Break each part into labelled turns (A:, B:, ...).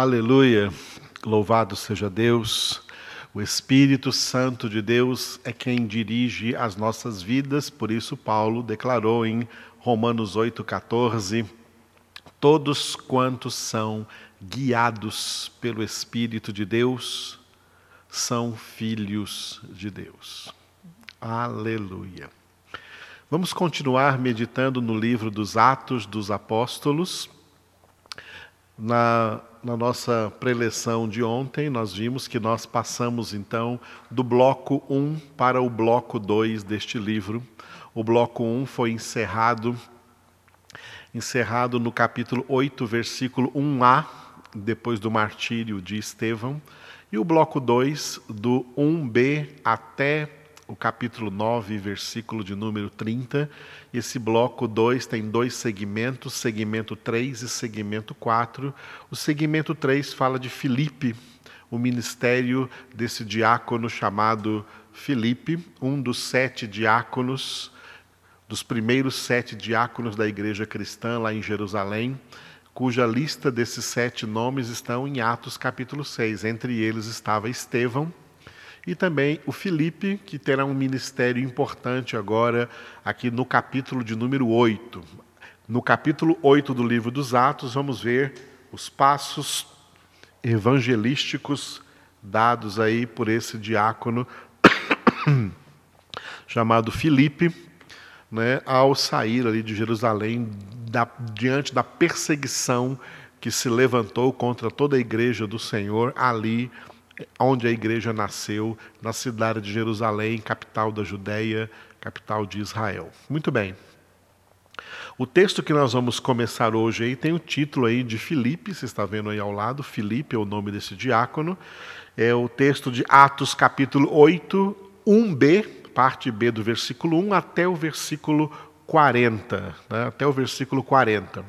A: Aleluia! Louvado seja Deus. O Espírito Santo de Deus é quem dirige as nossas vidas, por isso Paulo declarou em Romanos 8,14: Todos quantos são guiados pelo Espírito de Deus são filhos de Deus. Aleluia. Vamos continuar meditando no livro dos Atos dos Apóstolos. Na na nossa preleção de ontem, nós vimos que nós passamos então do bloco 1 para o bloco 2 deste livro. O bloco 1 foi encerrado encerrado no capítulo 8, versículo 1a, depois do martírio de Estevão, e o bloco 2 do 1b até o capítulo 9, versículo de número 30. Esse bloco 2 tem dois segmentos, segmento 3 e segmento 4. O segmento 3 fala de Filipe, o ministério desse diácono chamado Filipe, um dos sete diáconos, dos primeiros sete diáconos da igreja cristã lá em Jerusalém, cuja lista desses sete nomes estão em Atos capítulo 6. Entre eles estava Estevão e também o Felipe, que terá um ministério importante agora, aqui no capítulo de número 8. No capítulo 8 do livro dos Atos, vamos ver os passos evangelísticos dados aí por esse diácono chamado Filipe, né, ao sair ali de Jerusalém da, diante da perseguição que se levantou contra toda a igreja do Senhor ali onde a igreja nasceu, na cidade de Jerusalém, capital da Judéia, capital de Israel. Muito bem. O texto que nós vamos começar hoje aí tem o título aí de Filipe, você está vendo aí ao lado, Filipe é o nome desse diácono. É o texto de Atos capítulo 8, 1b, parte B do versículo 1 até o versículo 40, né? até o versículo 40.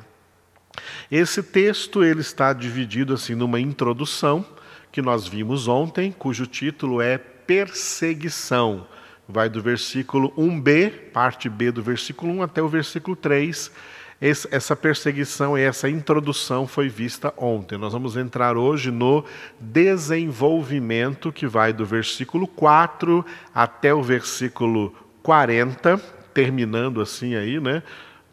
A: Esse texto ele está dividido assim numa introdução, que nós vimos ontem, cujo título é Perseguição. Vai do versículo 1b, parte B do versículo 1 até o versículo 3. Essa perseguição e essa introdução foi vista ontem. Nós vamos entrar hoje no desenvolvimento que vai do versículo 4 até o versículo 40, terminando assim aí, né?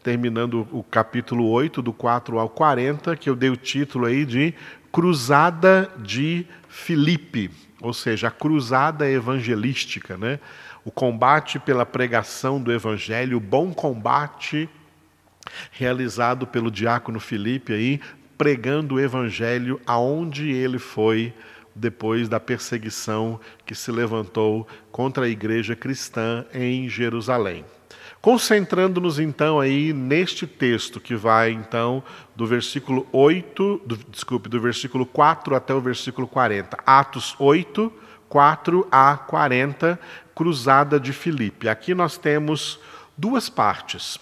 A: Terminando o capítulo 8, do 4 ao 40, que eu dei o título aí de Cruzada de Filipe, ou seja, a cruzada evangelística, né? o combate pela pregação do evangelho, o bom combate realizado pelo diácono Filipe aí, pregando o evangelho aonde ele foi depois da perseguição que se levantou contra a igreja cristã em Jerusalém. Concentrando-nos então aí neste texto que vai então do versículo 8, do, desculpe, do versículo 4 até o versículo 40. Atos 8, 4 a 40, cruzada de Filipe. Aqui nós temos duas partes.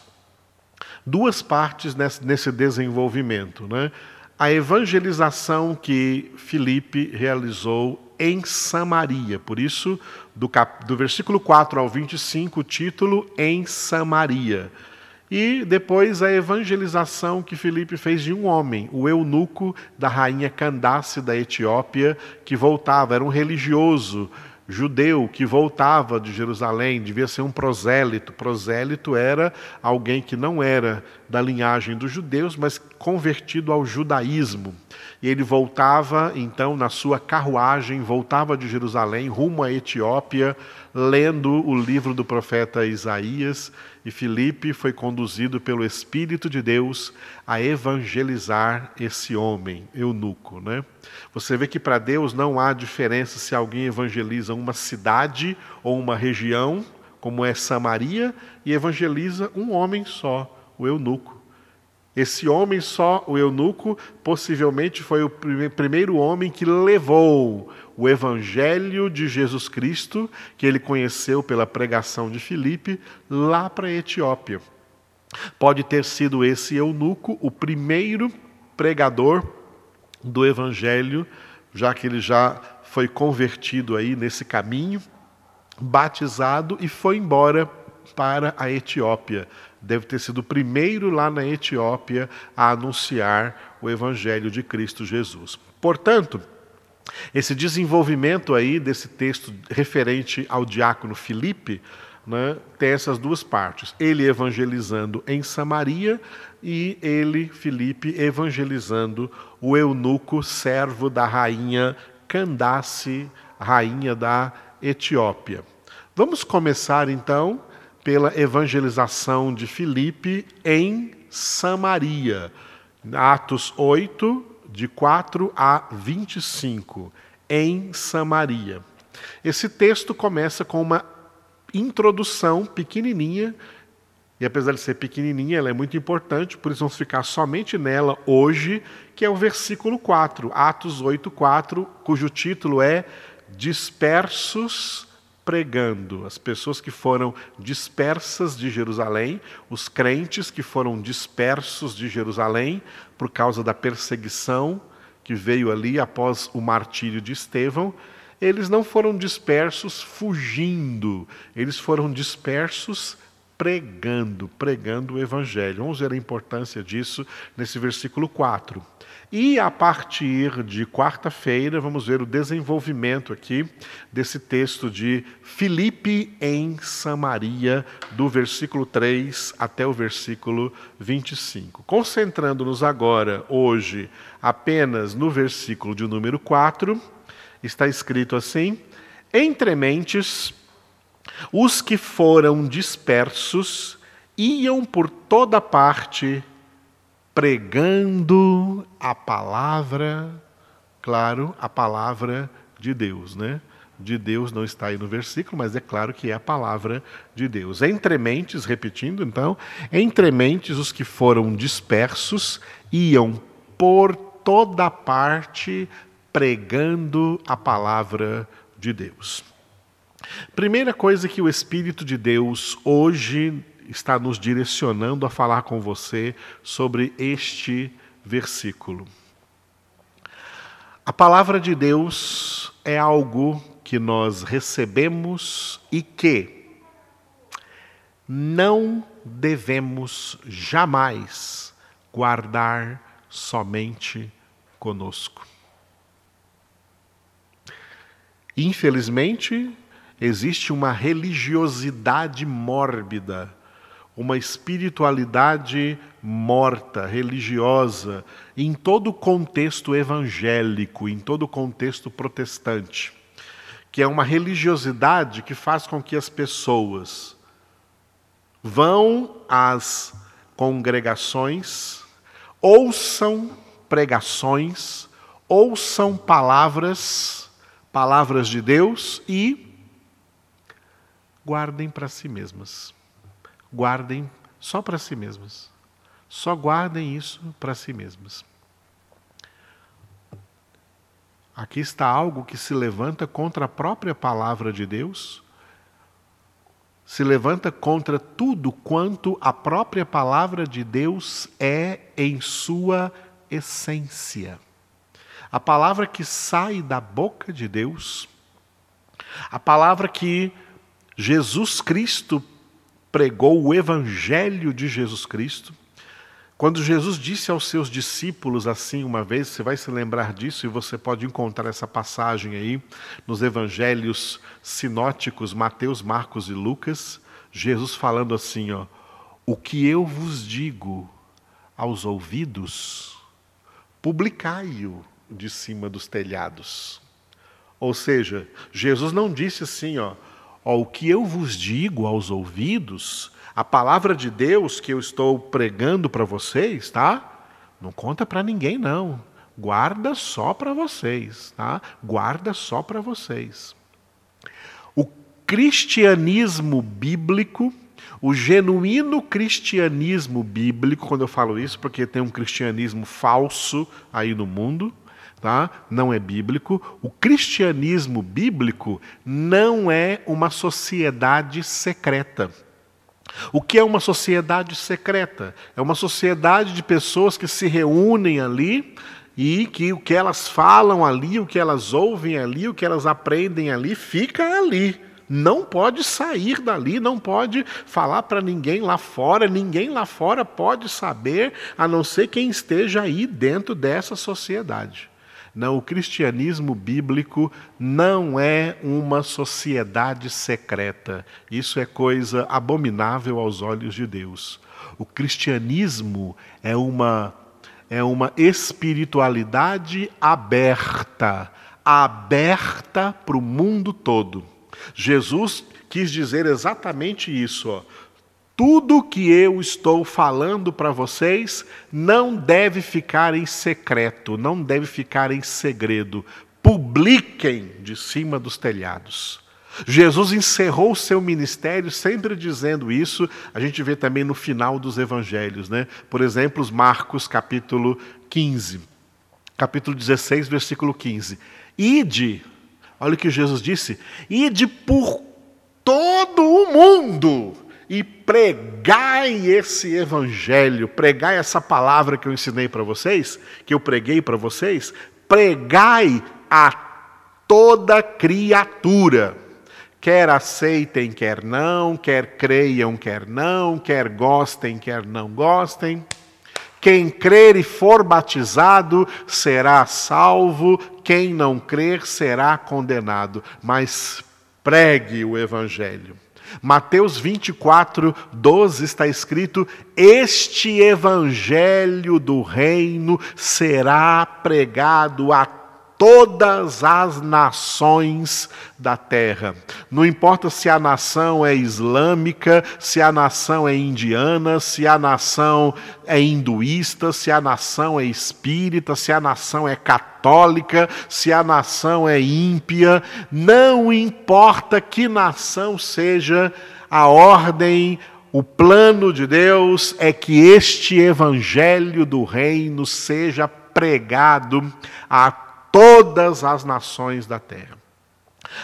A: Duas partes nesse, nesse desenvolvimento, né? A evangelização que Filipe realizou em Samaria. Por isso, do, cap... do versículo 4 ao 25, o título Em Samaria. E depois a evangelização que Filipe fez de um homem, o eunuco da rainha Candace da Etiópia, que voltava, era um religioso judeu que voltava de Jerusalém, devia ser um prosélito. Prosélito era alguém que não era da linhagem dos judeus, mas convertido ao judaísmo. E ele voltava, então, na sua carruagem, voltava de Jerusalém rumo à Etiópia, lendo o livro do profeta Isaías, e Filipe foi conduzido pelo Espírito de Deus a evangelizar esse homem, eunuco. Né? Você vê que para Deus não há diferença se alguém evangeliza uma cidade ou uma região, como é Samaria, e evangeliza um homem só, o eunuco. Esse homem só, o eunuco, possivelmente foi o primeiro homem que levou o evangelho de Jesus Cristo, que ele conheceu pela pregação de Filipe, lá para a Etiópia. Pode ter sido esse eunuco o primeiro pregador do evangelho, já que ele já foi convertido aí nesse caminho, batizado e foi embora para a Etiópia. Deve ter sido o primeiro lá na Etiópia a anunciar o evangelho de Cristo Jesus. Portanto, esse desenvolvimento aí desse texto referente ao diácono Filipe né, tem essas duas partes. Ele evangelizando em Samaria e ele, Filipe, evangelizando o eunuco, servo da rainha Candace, rainha da Etiópia. Vamos começar então pela evangelização de Filipe em Samaria. Atos 8, de 4 a 25, em Samaria. Esse texto começa com uma introdução pequenininha, e apesar de ser pequenininha, ela é muito importante, por isso vamos ficar somente nela hoje, que é o versículo 4, Atos 8, 4, cujo título é Dispersos pregando, as pessoas que foram dispersas de Jerusalém, os crentes que foram dispersos de Jerusalém por causa da perseguição que veio ali após o martírio de Estevão, eles não foram dispersos fugindo, eles foram dispersos pregando, pregando o evangelho. Vamos ver a importância disso nesse versículo 4. E a partir de quarta-feira, vamos ver o desenvolvimento aqui desse texto de Filipe em Samaria, do versículo 3 até o versículo 25. Concentrando-nos agora, hoje, apenas no versículo de número 4, está escrito assim: Entre mentes, os que foram dispersos iam por toda parte pregando a palavra, claro, a palavra de Deus, né? De Deus não está aí no versículo, mas é claro que é a palavra de Deus. Entre mentes, repetindo então, entre mentes os que foram dispersos iam por toda parte pregando a palavra de Deus. Primeira coisa que o Espírito de Deus hoje está nos direcionando a falar com você sobre este versículo. A palavra de Deus é algo que nós recebemos e que não devemos jamais guardar somente conosco. Infelizmente, existe uma religiosidade mórbida uma espiritualidade morta, religiosa, em todo o contexto evangélico, em todo o contexto protestante, que é uma religiosidade que faz com que as pessoas vão às congregações, ouçam pregações, ouçam palavras, palavras de Deus e guardem para si mesmas guardem só para si mesmas. Só guardem isso para si mesmas. Aqui está algo que se levanta contra a própria palavra de Deus, se levanta contra tudo quanto a própria palavra de Deus é em sua essência. A palavra que sai da boca de Deus, a palavra que Jesus Cristo pregou o evangelho de Jesus Cristo. Quando Jesus disse aos seus discípulos assim uma vez, você vai se lembrar disso e você pode encontrar essa passagem aí nos evangelhos sinóticos Mateus, Marcos e Lucas, Jesus falando assim, ó: "O que eu vos digo aos ouvidos, publicai-o de cima dos telhados." Ou seja, Jesus não disse assim, ó: Ó, o que eu vos digo aos ouvidos, a palavra de Deus que eu estou pregando para vocês, tá? Não conta para ninguém não. Guarda só para vocês, tá? Guarda só para vocês. O cristianismo bíblico, o genuíno cristianismo bíblico, quando eu falo isso, porque tem um cristianismo falso aí no mundo, tá? não é bíblico. O cristianismo bíblico não é uma sociedade secreta. O que é uma sociedade secreta? É uma sociedade de pessoas que se reúnem ali e que o que elas falam ali, o que elas ouvem ali, o que elas aprendem ali, fica ali. não pode sair dali, não pode falar para ninguém lá fora, ninguém lá fora pode saber, a não ser quem esteja aí dentro dessa sociedade. Não, o cristianismo bíblico não é uma sociedade secreta. Isso é coisa abominável aos olhos de Deus. O cristianismo é uma é uma espiritualidade aberta, aberta para o mundo todo. Jesus quis dizer exatamente isso. Ó. Tudo que eu estou falando para vocês não deve ficar em secreto, não deve ficar em segredo. Publiquem de cima dos telhados. Jesus encerrou o seu ministério sempre dizendo isso. A gente vê também no final dos evangelhos, né? Por exemplo, os Marcos capítulo 15, capítulo 16, versículo 15. Ide, olha o que Jesus disse: ide por todo o mundo e pregai esse evangelho, pregai essa palavra que eu ensinei para vocês, que eu preguei para vocês, pregai a toda criatura. Quer aceitem, quer não, quer creiam, quer não, quer gostem, quer não gostem. Quem crer e for batizado será salvo, quem não crer será condenado. Mas pregue o Evangelho. Mateus 24, 12 está escrito: Este Evangelho do Reino será pregado a todas as nações da terra. Não importa se a nação é islâmica, se a nação é indiana, se a nação é hinduísta, se a nação é espírita, se a nação é católica, se a nação é ímpia, não importa que nação seja, a ordem o plano de Deus é que este evangelho do reino seja pregado a todas as nações da terra.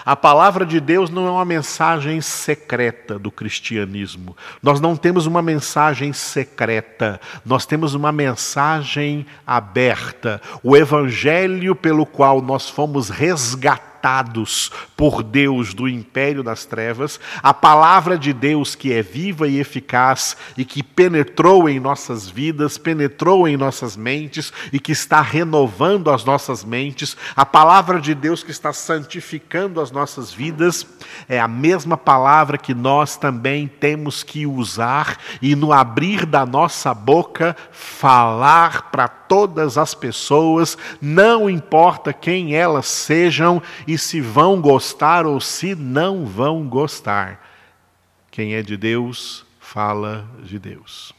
A: A palavra de Deus não é uma mensagem secreta do cristianismo. Nós não temos uma mensagem secreta, nós temos uma mensagem aberta. O evangelho pelo qual nós fomos resgatados resgatados por Deus do império das trevas, a palavra de Deus que é viva e eficaz e que penetrou em nossas vidas, penetrou em nossas mentes e que está renovando as nossas mentes, a palavra de Deus que está santificando as nossas vidas, é a mesma palavra que nós também temos que usar e no abrir da nossa boca falar para todas as pessoas, não importa quem elas sejam e se vão gostar ou se não vão gostar. Quem é de Deus, fala de Deus.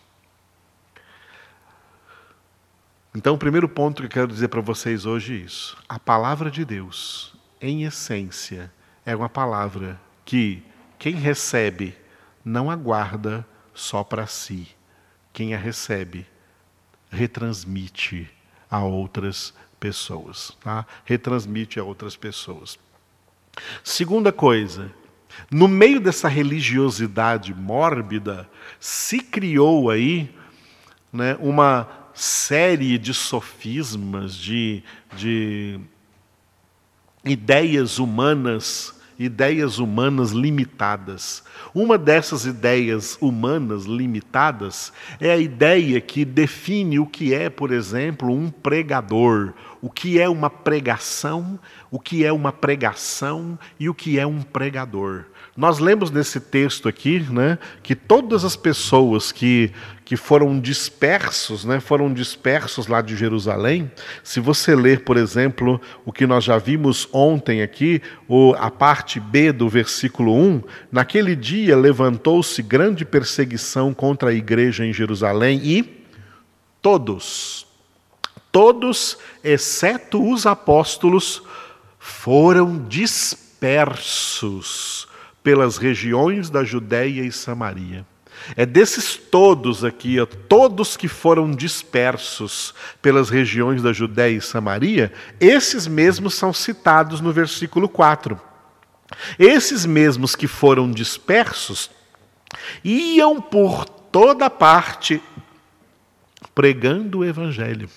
A: Então, o primeiro ponto que eu quero dizer para vocês hoje é isso. A palavra de Deus, em essência, é uma palavra que quem recebe não aguarda só para si. Quem a recebe retransmite a outras pessoas, tá? Retransmite a outras pessoas. Segunda coisa, no meio dessa religiosidade mórbida, se criou aí né, uma série de sofismas, de, de ideias humanas ideias humanas limitadas. Uma dessas ideias humanas limitadas é a ideia que define o que é, por exemplo, um pregador, o que é uma pregação, o que é uma pregação e o que é um pregador. Nós lemos nesse texto aqui né, que todas as pessoas que, que foram dispersos, né, foram dispersos lá de Jerusalém. Se você ler, por exemplo, o que nós já vimos ontem aqui, o, a parte B do versículo 1, naquele dia levantou-se grande perseguição contra a igreja em Jerusalém e todos, todos, exceto os apóstolos, foram dispersos pelas regiões da Judéia e Samaria. É desses todos aqui, ó, todos que foram dispersos pelas regiões da Judéia e Samaria, esses mesmos são citados no versículo 4. Esses mesmos que foram dispersos iam por toda parte pregando o evangelho.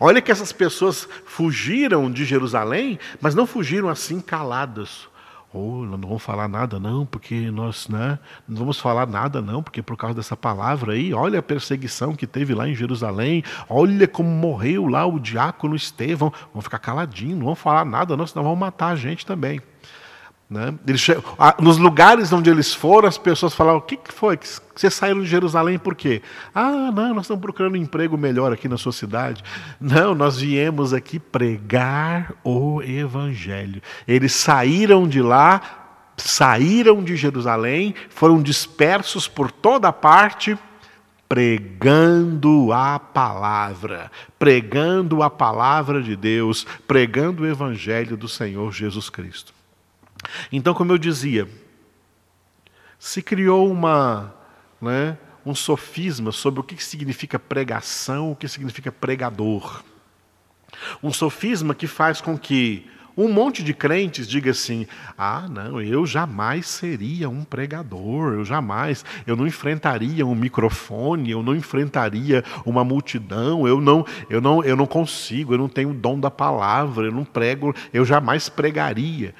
A: Olha que essas pessoas fugiram de Jerusalém, mas não fugiram assim caladas. Oh, não vamos falar nada não, porque nós, né, não vamos falar nada não, porque por causa dessa palavra aí, olha a perseguição que teve lá em Jerusalém, olha como morreu lá o diácono Estevão, vamos ficar caladinho, não vamos falar nada não, senão vão matar a gente também. Né? Eles, nos lugares onde eles foram, as pessoas falavam: o que, que foi? Que vocês saíram de Jerusalém por quê? Ah, não, nós estamos procurando um emprego melhor aqui na sua cidade. Não, nós viemos aqui pregar o Evangelho. Eles saíram de lá, saíram de Jerusalém, foram dispersos por toda parte, pregando a palavra, pregando a palavra de Deus, pregando o Evangelho do Senhor Jesus Cristo. Então, como eu dizia, se criou uma, né, um sofisma sobre o que significa pregação, o que significa pregador. Um sofisma que faz com que um monte de crentes diga assim: ah, não, eu jamais seria um pregador, eu jamais, eu não enfrentaria um microfone, eu não enfrentaria uma multidão, eu não, eu não, eu não consigo, eu não tenho o dom da palavra, eu não prego, eu jamais pregaria.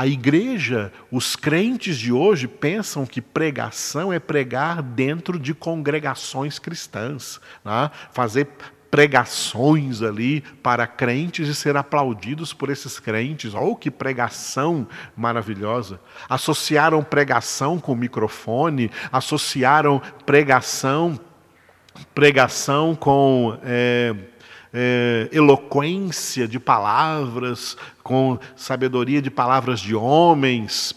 A: A igreja, os crentes de hoje pensam que pregação é pregar dentro de congregações cristãs, né? fazer pregações ali para crentes e ser aplaudidos por esses crentes. Oh, que pregação maravilhosa! Associaram pregação com microfone, associaram pregação, pregação com é, é, eloquência de palavras, com sabedoria de palavras de homens.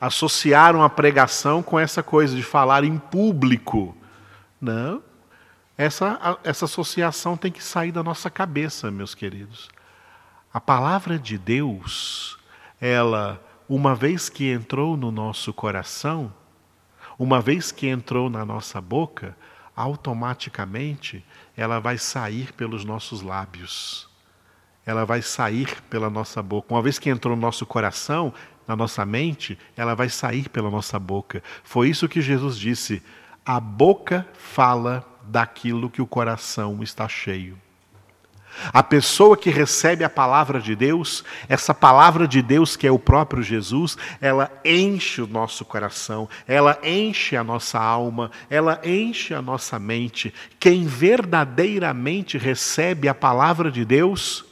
A: Associaram a pregação com essa coisa de falar em público. Não. Essa, essa associação tem que sair da nossa cabeça, meus queridos. A palavra de Deus, ela, uma vez que entrou no nosso coração, uma vez que entrou na nossa boca, automaticamente ela vai sair pelos nossos lábios. Ela vai sair pela nossa boca. Uma vez que entrou no nosso coração, na nossa mente, ela vai sair pela nossa boca. Foi isso que Jesus disse: a boca fala daquilo que o coração está cheio. A pessoa que recebe a palavra de Deus, essa palavra de Deus que é o próprio Jesus, ela enche o nosso coração, ela enche a nossa alma, ela enche a nossa mente. Quem verdadeiramente recebe a palavra de Deus,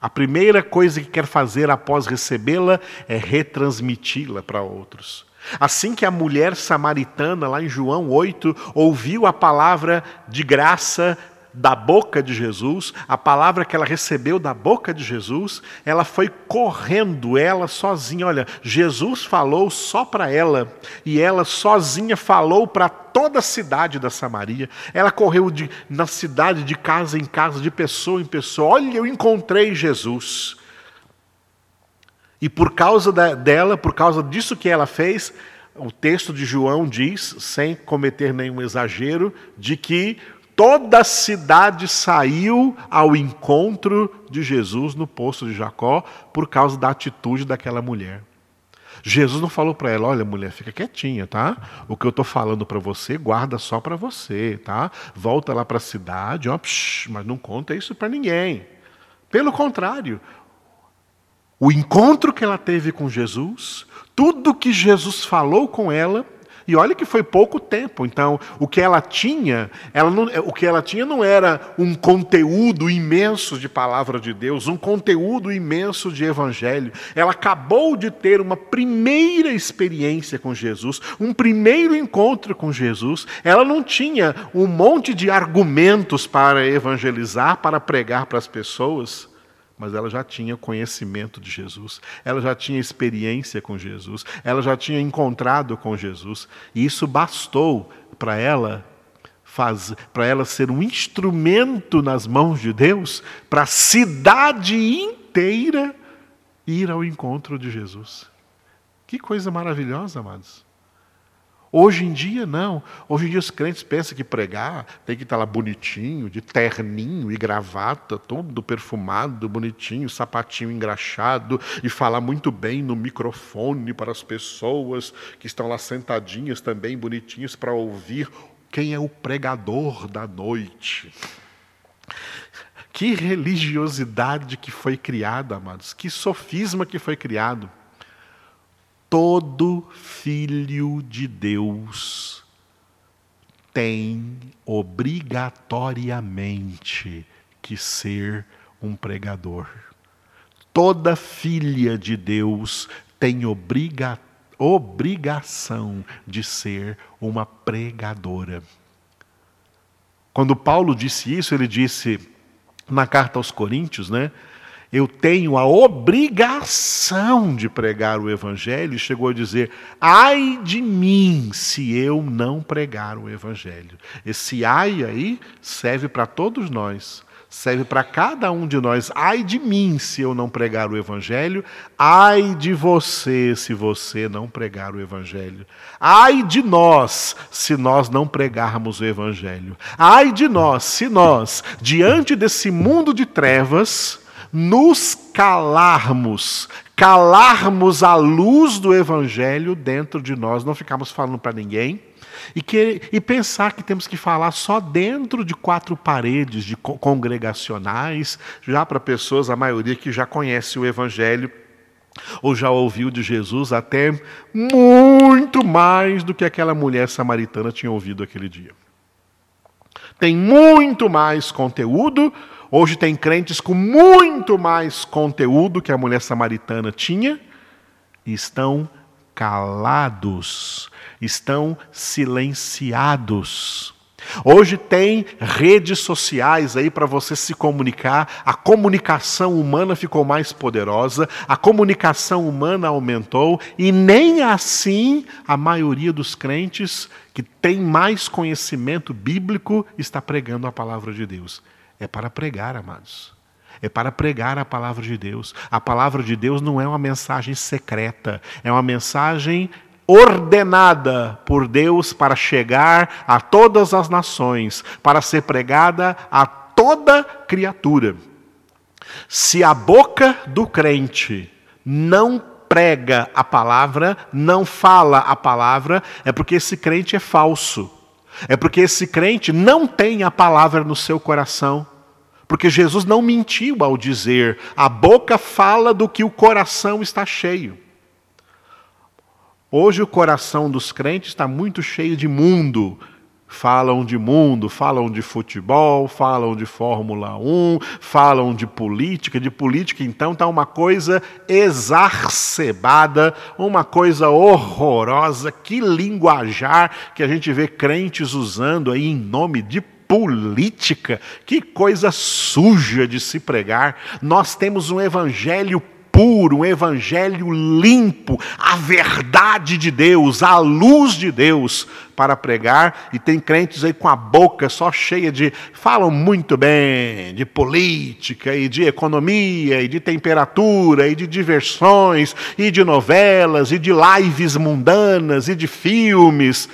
A: a primeira coisa que quer fazer após recebê-la é retransmiti-la para outros. Assim que a mulher samaritana, lá em João 8, ouviu a palavra de graça da boca de Jesus, a palavra que ela recebeu da boca de Jesus, ela foi correndo, ela sozinha. Olha, Jesus falou só para ela, e ela sozinha falou para toda a cidade da Samaria. Ela correu de, na cidade, de casa em casa, de pessoa em pessoa. Olha, eu encontrei Jesus. E por causa da, dela, por causa disso que ela fez, o texto de João diz, sem cometer nenhum exagero, de que toda a cidade saiu ao encontro de Jesus no poço de Jacó por causa da atitude daquela mulher. Jesus não falou para ela: olha, mulher, fica quietinha, tá? O que eu estou falando para você, guarda só para você, tá? Volta lá para a cidade, ó, psh, mas não conta isso para ninguém. Pelo contrário, o encontro que ela teve com Jesus, tudo que Jesus falou com ela, e olha que foi pouco tempo. Então, o que ela tinha, ela não, o que ela tinha não era um conteúdo imenso de palavra de Deus, um conteúdo imenso de evangelho. Ela acabou de ter uma primeira experiência com Jesus, um primeiro encontro com Jesus. Ela não tinha um monte de argumentos para evangelizar, para pregar para as pessoas mas ela já tinha conhecimento de Jesus, ela já tinha experiência com Jesus, ela já tinha encontrado com Jesus, e isso bastou para ela para ela ser um instrumento nas mãos de Deus para a cidade inteira ir ao encontro de Jesus. Que coisa maravilhosa, amados. Hoje em dia, não. Hoje em dia, os crentes pensam que pregar tem que estar lá bonitinho, de terninho e gravata, todo perfumado, bonitinho, sapatinho engraxado, e falar muito bem no microfone para as pessoas que estão lá sentadinhas também, bonitinhas, para ouvir quem é o pregador da noite. Que religiosidade que foi criada, amados, que sofisma que foi criado. Todo filho de Deus tem obrigatoriamente que ser um pregador. Toda filha de Deus tem obriga, obrigação de ser uma pregadora. Quando Paulo disse isso, ele disse na carta aos Coríntios, né? Eu tenho a obrigação de pregar o Evangelho, e chegou a dizer: ai de mim se eu não pregar o Evangelho. Esse ai aí serve para todos nós serve para cada um de nós. Ai de mim se eu não pregar o Evangelho, ai de você se você não pregar o Evangelho, ai de nós se nós não pregarmos o Evangelho, ai de nós se nós, diante desse mundo de trevas, nos calarmos, calarmos a luz do Evangelho dentro de nós, não ficarmos falando para ninguém e, que, e pensar que temos que falar só dentro de quatro paredes de congregacionais, já para pessoas, a maioria que já conhece o Evangelho ou já ouviu de Jesus até muito mais do que aquela mulher samaritana tinha ouvido aquele dia. Tem muito mais conteúdo. Hoje tem crentes com muito mais conteúdo que a mulher samaritana tinha e estão calados estão silenciados. Hoje tem redes sociais aí para você se comunicar, a comunicação humana ficou mais poderosa, a comunicação humana aumentou e nem assim a maioria dos crentes que tem mais conhecimento bíblico está pregando a palavra de Deus. É para pregar, amados. É para pregar a palavra de Deus. A palavra de Deus não é uma mensagem secreta, é uma mensagem ordenada por Deus para chegar a todas as nações, para ser pregada a toda criatura. Se a boca do crente não prega a palavra, não fala a palavra, é porque esse crente é falso. É porque esse crente não tem a palavra no seu coração. Porque Jesus não mentiu ao dizer: a boca fala do que o coração está cheio. Hoje o coração dos crentes está muito cheio de mundo. Falam de mundo, falam de futebol, falam de Fórmula 1, falam de política. De política, então, está uma coisa exacerbada, uma coisa horrorosa. Que linguajar que a gente vê crentes usando aí em nome de política. Que coisa suja de se pregar. Nós temos um evangelho puro, um evangelho limpo, a verdade de Deus, a luz de Deus para pregar, e tem crentes aí com a boca só cheia de. falam muito bem de política, e de economia, e de temperatura, e de diversões, e de novelas, e de lives mundanas, e de filmes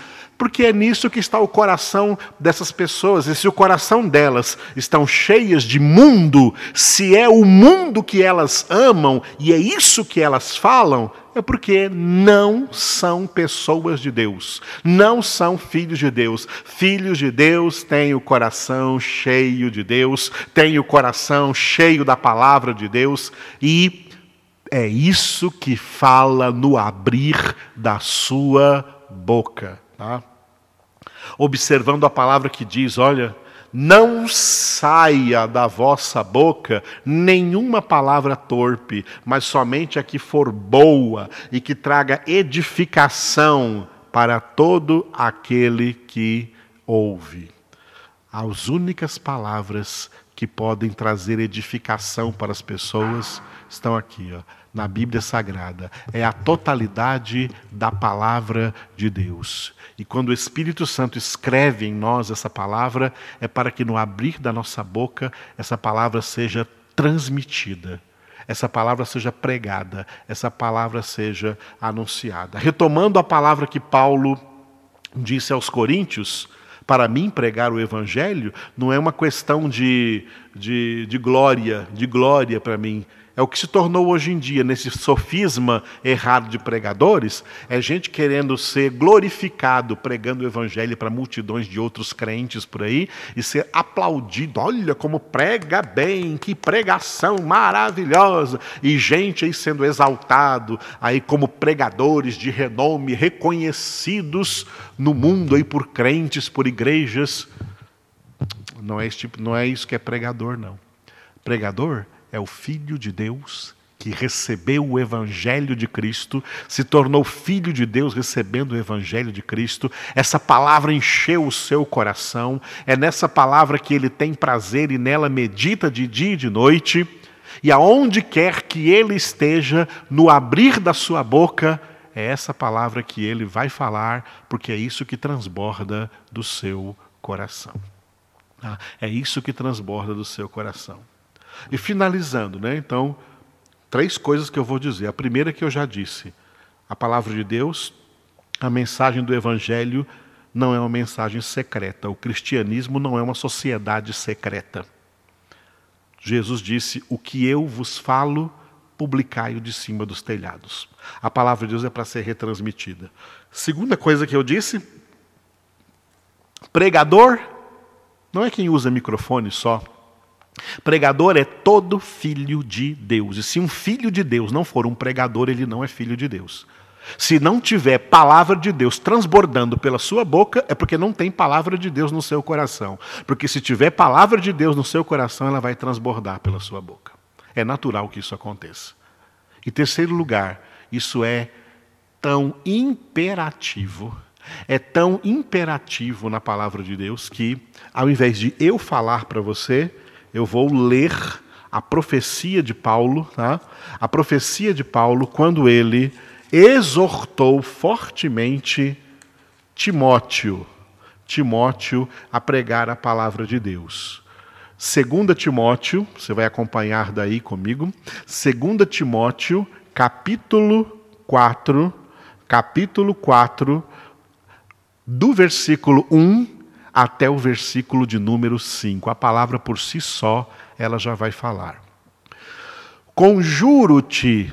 A: porque é nisso que está o coração dessas pessoas. E se o coração delas estão cheias de mundo, se é o mundo que elas amam e é isso que elas falam, é porque não são pessoas de Deus, não são filhos de Deus. Filhos de Deus têm o coração cheio de Deus, têm o coração cheio da palavra de Deus e é isso que fala no abrir da sua boca. Tá? Observando a palavra que diz: olha, não saia da vossa boca nenhuma palavra torpe, mas somente a que for boa e que traga edificação para todo aquele que ouve. As únicas palavras que podem trazer edificação para as pessoas estão aqui, ó, na Bíblia Sagrada. É a totalidade da palavra de Deus. E quando o Espírito Santo escreve em nós essa palavra, é para que no abrir da nossa boca essa palavra seja transmitida, essa palavra seja pregada, essa palavra seja anunciada. Retomando a palavra que Paulo disse aos Coríntios, para mim, pregar o Evangelho não é uma questão de, de, de glória, de glória para mim É o que se tornou hoje em dia, nesse sofisma errado de pregadores, é gente querendo ser glorificado pregando o evangelho para multidões de outros crentes por aí e ser aplaudido. Olha como prega bem, que pregação maravilhosa! E gente aí sendo exaltado aí como pregadores de renome, reconhecidos no mundo aí por crentes, por igrejas. Não é, esse tipo, não é isso que é pregador, não. Pregador é o Filho de Deus que recebeu o Evangelho de Cristo, se tornou filho de Deus recebendo o Evangelho de Cristo. Essa palavra encheu o seu coração, é nessa palavra que ele tem prazer e nela medita de dia e de noite. E aonde quer que ele esteja, no abrir da sua boca, é essa palavra que ele vai falar, porque é isso que transborda do seu coração. Ah, é isso que transborda do seu coração. E finalizando, né? Então, três coisas que eu vou dizer. A primeira que eu já disse: a palavra de Deus, a mensagem do Evangelho não é uma mensagem secreta. O cristianismo não é uma sociedade secreta. Jesus disse: O que eu vos falo, publicai-o de cima dos telhados. A palavra de Deus é para ser retransmitida. Segunda coisa que eu disse: pregador não é quem usa microfone só. Pregador é todo filho de Deus. E se um filho de Deus não for um pregador, ele não é filho de Deus. Se não tiver palavra de Deus transbordando pela sua boca, é porque não tem palavra de Deus no seu coração. Porque se tiver palavra de Deus no seu coração, ela vai transbordar pela sua boca. É natural que isso aconteça. Em terceiro lugar, isso é tão imperativo, é tão imperativo na palavra de Deus que, ao invés de eu falar para você, eu vou ler a profecia de Paulo, tá? a profecia de Paulo, quando ele exortou fortemente Timóteo, Timóteo a pregar a palavra de Deus. Segunda Timóteo, você vai acompanhar daí comigo. Segunda Timóteo, capítulo 4, capítulo 4, do versículo 1 até o versículo de número 5. A palavra por si só, ela já vai falar. Conjuro-te.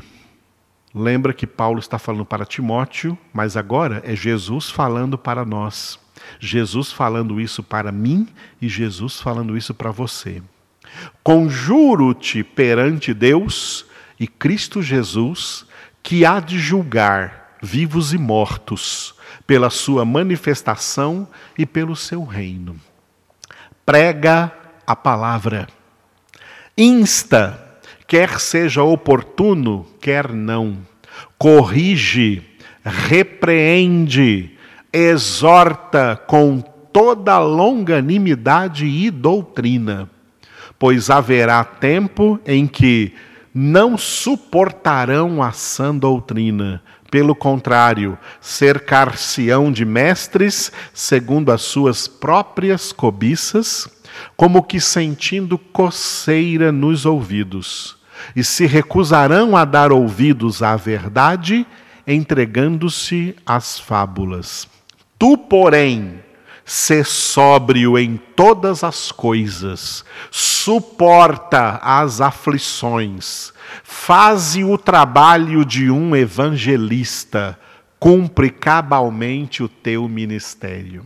A: Lembra que Paulo está falando para Timóteo, mas agora é Jesus falando para nós. Jesus falando isso para mim e Jesus falando isso para você. Conjuro-te perante Deus e Cristo Jesus, que há de julgar vivos e mortos pela sua manifestação e pelo seu reino. Prega a palavra, insta, quer seja oportuno, quer não, corrige, repreende, exorta com toda longanimidade e doutrina, pois haverá tempo em que não suportarão a sã doutrina, pelo contrário, cercar-se-ão de mestres segundo as suas próprias cobiças, como que sentindo coceira nos ouvidos, e se recusarão a dar ouvidos à verdade, entregando-se às fábulas. Tu, porém, Sê sóbrio em todas as coisas, suporta as aflições, faze o trabalho de um evangelista, cumpre cabalmente o teu ministério.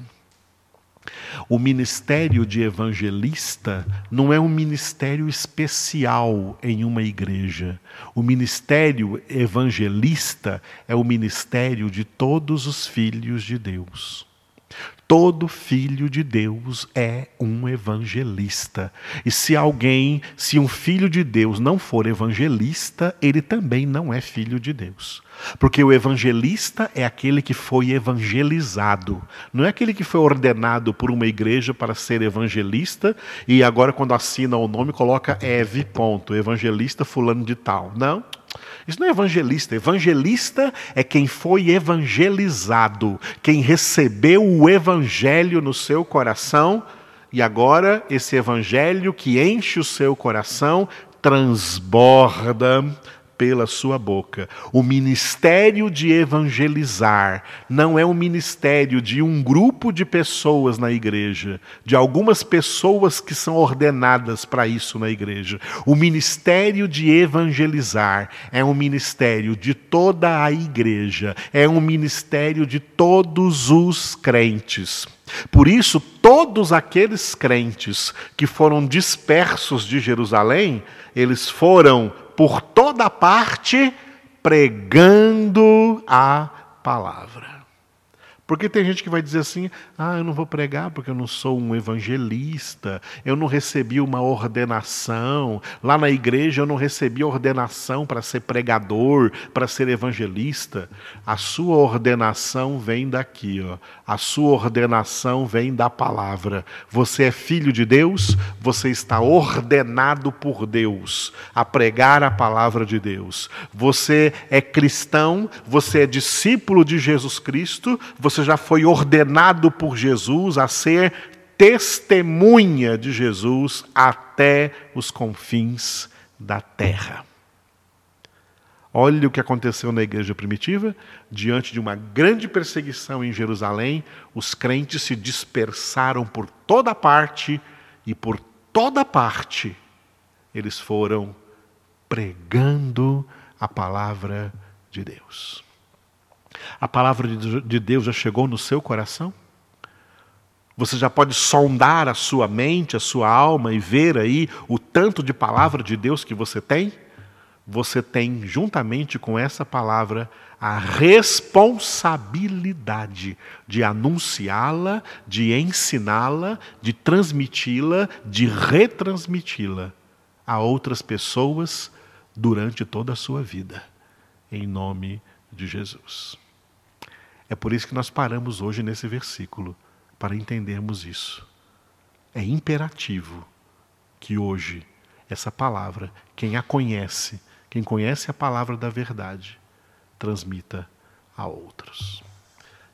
A: O ministério de evangelista não é um ministério especial em uma igreja. O ministério evangelista é o ministério de todos os filhos de Deus. Todo filho de Deus é um evangelista. E se alguém, se um filho de Deus não for evangelista, ele também não é filho de Deus. Porque o evangelista é aquele que foi evangelizado, não é aquele que foi ordenado por uma igreja para ser evangelista e agora, quando assina o nome, coloca Eve, ponto, evangelista fulano de tal. Não. Isso não é evangelista. Evangelista é quem foi evangelizado, quem recebeu o evangelho no seu coração e agora esse evangelho que enche o seu coração transborda pela sua boca. O ministério de evangelizar não é um ministério de um grupo de pessoas na igreja, de algumas pessoas que são ordenadas para isso na igreja. O ministério de evangelizar é um ministério de toda a igreja, é um ministério de todos os crentes. Por isso, todos aqueles crentes que foram dispersos de Jerusalém, eles foram por toda parte pregando a palavra. Porque tem gente que vai dizer assim: ah, eu não vou pregar porque eu não sou um evangelista, eu não recebi uma ordenação, lá na igreja eu não recebi ordenação para ser pregador, para ser evangelista. A sua ordenação vem daqui, ó. a sua ordenação vem da palavra. Você é filho de Deus, você está ordenado por Deus a pregar a palavra de Deus. Você é cristão, você é discípulo de Jesus Cristo, você você já foi ordenado por Jesus a ser testemunha de Jesus até os confins da terra. Olha o que aconteceu na igreja primitiva. Diante de uma grande perseguição em Jerusalém, os crentes se dispersaram por toda parte e por toda parte eles foram pregando a palavra de Deus. A palavra de Deus já chegou no seu coração? Você já pode sondar a sua mente, a sua alma e ver aí o tanto de palavra de Deus que você tem? Você tem, juntamente com essa palavra, a responsabilidade de anunciá-la, de ensiná-la, de transmiti-la, de retransmiti-la a outras pessoas durante toda a sua vida. Em nome de Jesus. É por isso que nós paramos hoje nesse versículo, para entendermos isso. É imperativo que hoje essa palavra, quem a conhece, quem conhece a palavra da verdade, transmita a outros.